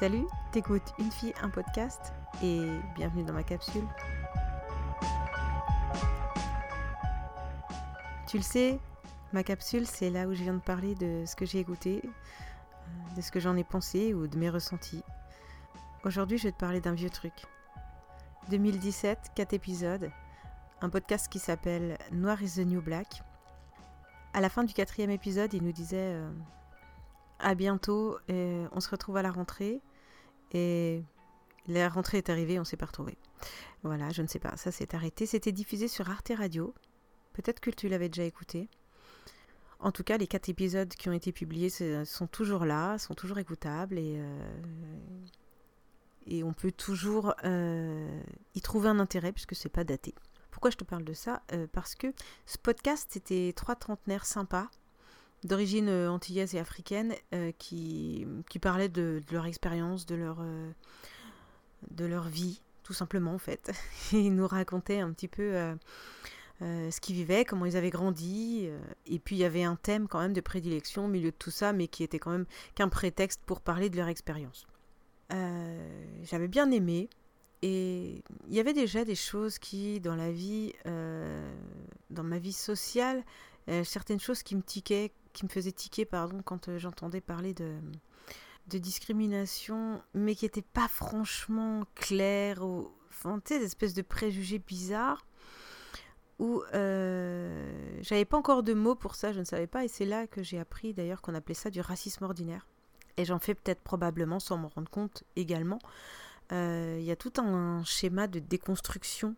Salut, t'écoutes Une fille, un podcast et bienvenue dans ma capsule. Tu le sais, ma capsule, c'est là où je viens de parler de ce que j'ai écouté, euh, de ce que j'en ai pensé ou de mes ressentis. Aujourd'hui, je vais te parler d'un vieux truc. 2017, 4 épisodes, un podcast qui s'appelle Noir is the New Black. À la fin du quatrième épisode, il nous disait euh, à bientôt, et on se retrouve à la rentrée. Et la rentrée est arrivée, on s'est pas retrouvé. Voilà, je ne sais pas, ça s'est arrêté. C'était diffusé sur Arte Radio. Peut-être que tu l'avais déjà écouté. En tout cas, les quatre épisodes qui ont été publiés sont toujours là, sont toujours écoutables et, euh, et on peut toujours euh, y trouver un intérêt puisque c'est pas daté. Pourquoi je te parle de ça? Euh, Parce que ce podcast, c'était trois trentenaires sympas d'origine euh, antillaise et africaine euh, qui, qui parlaient de, leur expérience, de leur, euh, de leur vie, tout simplement en fait. ils nous racontaient un petit peu ce qu'ils vivaient, comment ils avaient grandi. et puis il y avait un thème quand même de prédilection au milieu de tout ça, mais qui était quand même qu'un prétexte pour parler de leur expérience. J'avais bien aimé. Et il y avait déjà des choses qui, dans la vie, dans ma vie sociale, certaines choses qui me tiquaient, qui me faisait tiquer pardon, quand euh, j'entendais parler de, discrimination, mais qui n'était pas franchement clair, ou enfin, tu espèces de préjugés bizarres, où euh, j'avais pas encore de mots pour ça, je ne savais pas, et c'est là que j'ai appris d'ailleurs qu'on appelait ça du racisme ordinaire. Et j'en fais peut-être probablement sans m'en rendre compte également. Euh, il y a tout un schéma de déconstruction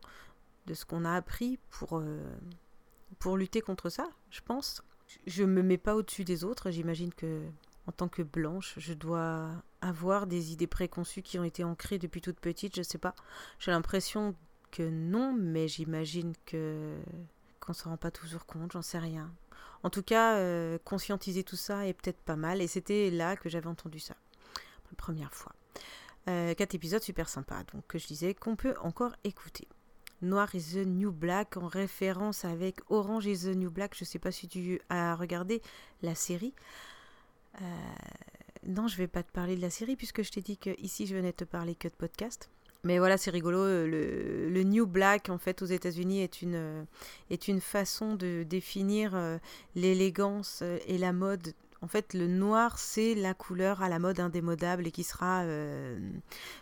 de ce qu'on a appris pour lutter contre ça, je pense je me mets pas au-dessus des autres. J'imagine que en tant que blanche, je dois avoir des idées préconçues qui ont été ancrées depuis toute petite. Je sais pas. J'ai l'impression que non, mais j'imagine que qu'on se rend pas toujours compte. J'en sais rien. En tout cas, euh, conscientiser tout ça est peut-être pas mal. Et c'était là que j'avais entendu ça la première fois. Euh, quatre épisodes super sympas, donc que je disais qu'on peut encore écouter. Noir is the New Black en référence avec Orange is the New Black. Je ne sais pas si tu as regardé la série. Euh, non, je vais pas te parler de la série puisque je t'ai dit que ici je venais te parler que de podcast. Mais voilà, c'est rigolo. Le, le, New Black, en fait, aux États-Unis, est une, est une façon de définir euh, l'élégance et la mode. En fait, le noir, c'est la couleur à la mode indémodable et qui sera euh,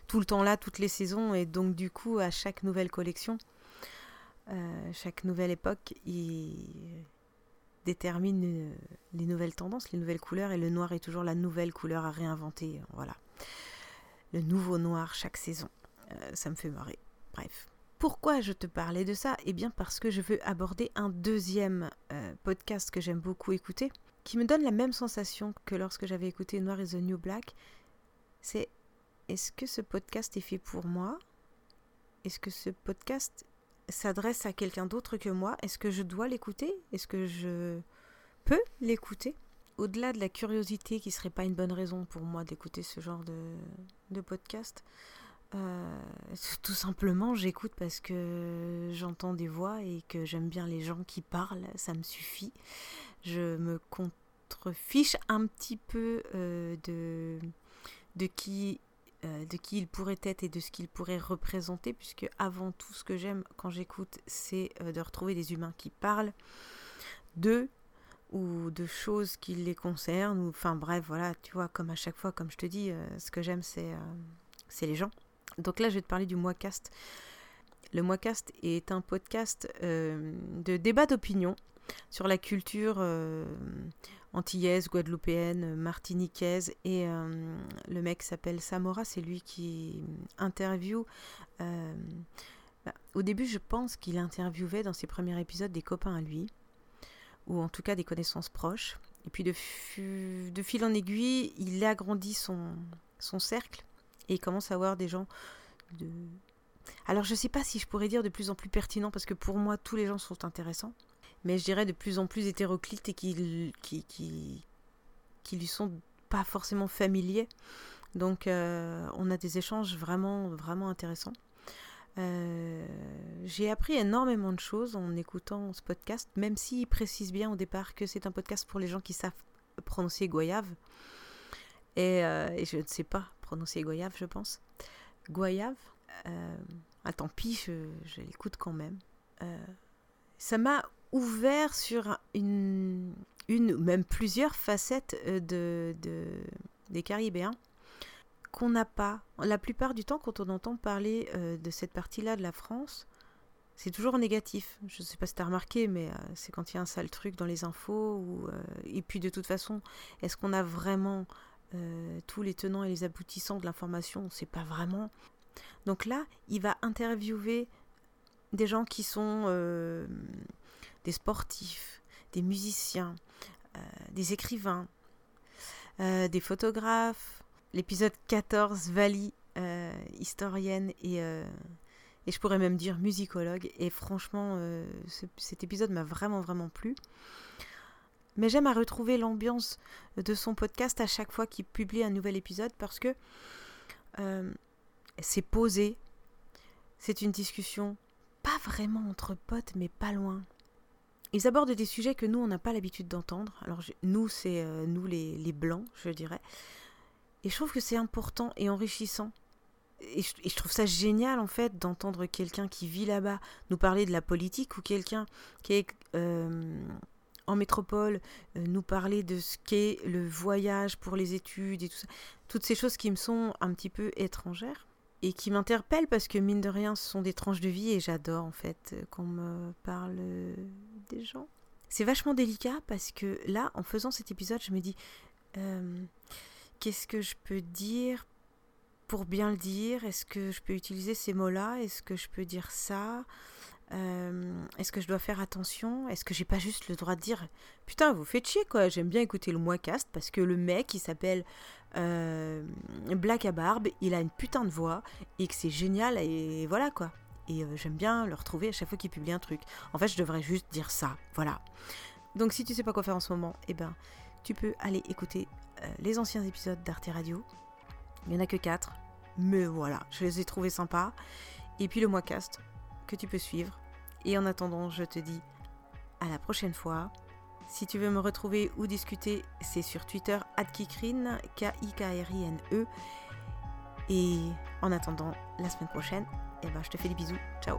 tout le temps là, toutes les saisons. Et donc, du coup, à chaque nouvelle collection, euh, chaque nouvelle époque, il détermine euh, les nouvelles tendances, les nouvelles couleurs, et le noir est toujours la nouvelle couleur à réinventer. Voilà. Le nouveau noir chaque saison. Ça me fait marrer. Bref. Pourquoi je te parlais de ça? Eh bien parce que je veux aborder un deuxième podcast que j'aime beaucoup écouter, qui me donne la même sensation que lorsque j'avais écouté Noir is the New Black. C'est est-ce que ce podcast est fait pour moi? Est-ce que ce podcast s'adresse à quelqu'un d'autre que moi, est-ce que je dois l'écouter? Est-ce que je peux l'écouter? Au-delà de la curiosité qui serait pas une bonne raison pour moi d'écouter ce genre de, podcast, euh, tout simplement j'écoute parce que j'entends des voix et que j'aime bien les gens qui parlent, ça me suffit. Je me contrefiche un petit peu euh, de, de qui euh, de qui il pourrait être et de ce qu'il pourrait représenter, puisque avant tout ce que j'aime quand j'écoute, c'est euh, de retrouver des humains qui parlent d'eux ou de choses qui les concernent, ou enfin bref, voilà, tu vois, comme à chaque fois, comme je te dis, ce que j'aime, c'est c'est les gens. Donc là, je vais te parler du Moicast. Le Moicast est un podcast de débat d'opinion sur la culture antillaise, guadeloupéenne, martiniquaise. Et euh, le mec s'appelle Samora, c'est lui qui interview. Euh, bah, au début, je pense qu'il interviewait dans ses premiers épisodes des copains à lui, ou en tout cas des connaissances proches. Et puis de, de fil en aiguille, il agrandit son, son cercle et il commence à avoir des gens de... Alors je ne sais pas si je pourrais dire de plus en plus pertinent parce que pour moi tous les gens sont intéressants mais je dirais de plus en plus hétéroclites et qui, qui, qui, qui lui sont pas forcément familiers. Donc euh, on a des échanges vraiment, vraiment intéressants. Euh, j'ai appris énormément de choses en écoutant ce podcast, même s'il précise bien au départ que c'est un podcast pour les gens qui savent prononcer goyave. Et, euh, et, je ne sais pas prononcer Goyave, je pense. Goyave. Ah, tant pis, je, l'écoute quand même. Ça m'a ouvert sur une, une, même plusieurs facettes de, de des Caribéens qu'on n'a pas. La plupart du temps, quand on entend parler de cette partie-là de la France, c'est toujours négatif. Je ne sais pas si tu as remarqué, mais euh, c'est quand il y a un sale truc dans les infos. Euh, et puis de toute façon, est-ce qu'on a vraiment euh, tous les tenants et les aboutissants de l'information? Sait pas vraiment. Donc là, il va interviewer des gens qui sont des sportifs, des musiciens, des écrivains, des photographes. L'épisode 14, Vali, historienne et et je pourrais même dire musicologue. Et franchement, euh, cet épisode m'a vraiment, vraiment plu. Mais j'aime à retrouver l'ambiance de son podcast à chaque fois qu'il publie un nouvel épisode parce que euh, c'est posé. C'est une discussion pas vraiment entre potes, mais pas loin. Ils abordent des sujets que nous, on n'a pas l'habitude d'entendre. Alors, nous, c'est euh, nous les, les blancs, je dirais. Et je trouve que c'est important et enrichissant et je, trouve ça génial en fait d'entendre quelqu'un qui vit là-bas nous parler de la politique ou quelqu'un qui est euh, en métropole euh, nous parler de ce qu'est le voyage pour les études et tout ça. Toutes ces choses qui me sont un petit peu étrangères et qui m'interpellent parce que mine de rien ce sont des tranches de vie et j'adore en fait qu'on me parle des gens. C'est vachement délicat parce que là en faisant cet épisode je me dis euh, qu'est-ce que je peux dire pour bien le dire? Est-ce que je peux utiliser ces mots-là? Est-ce que je peux dire ça? Euh, Est-ce que je dois faire attention? Est-ce que j'ai pas juste le droit de dire Putain, vous faites chier quoi, j'aime bien écouter le Moicast parce que le mec il s'appelle euh, Black à Barbe, il a une putain de voix et que c'est génial et voilà quoi. Et euh, j'aime bien le retrouver à chaque fois qu'il publie un truc. En fait, je devrais juste dire ça, voilà. Donc si tu sais pas quoi faire en ce moment, eh ben tu peux aller écouter les anciens épisodes d'Arte Radio il n'y en a que 4. Mais voilà, je les ai trouvés sympas. Et puis le Moicast que tu peux suivre. Et en attendant, je te dis à la prochaine fois. Si tu veux me retrouver ou discuter, c'est sur Twitter, @kikrine, K-I-K-R-I-N-E. Et en attendant la semaine prochaine, eh ben, je te fais des bisous. Ciao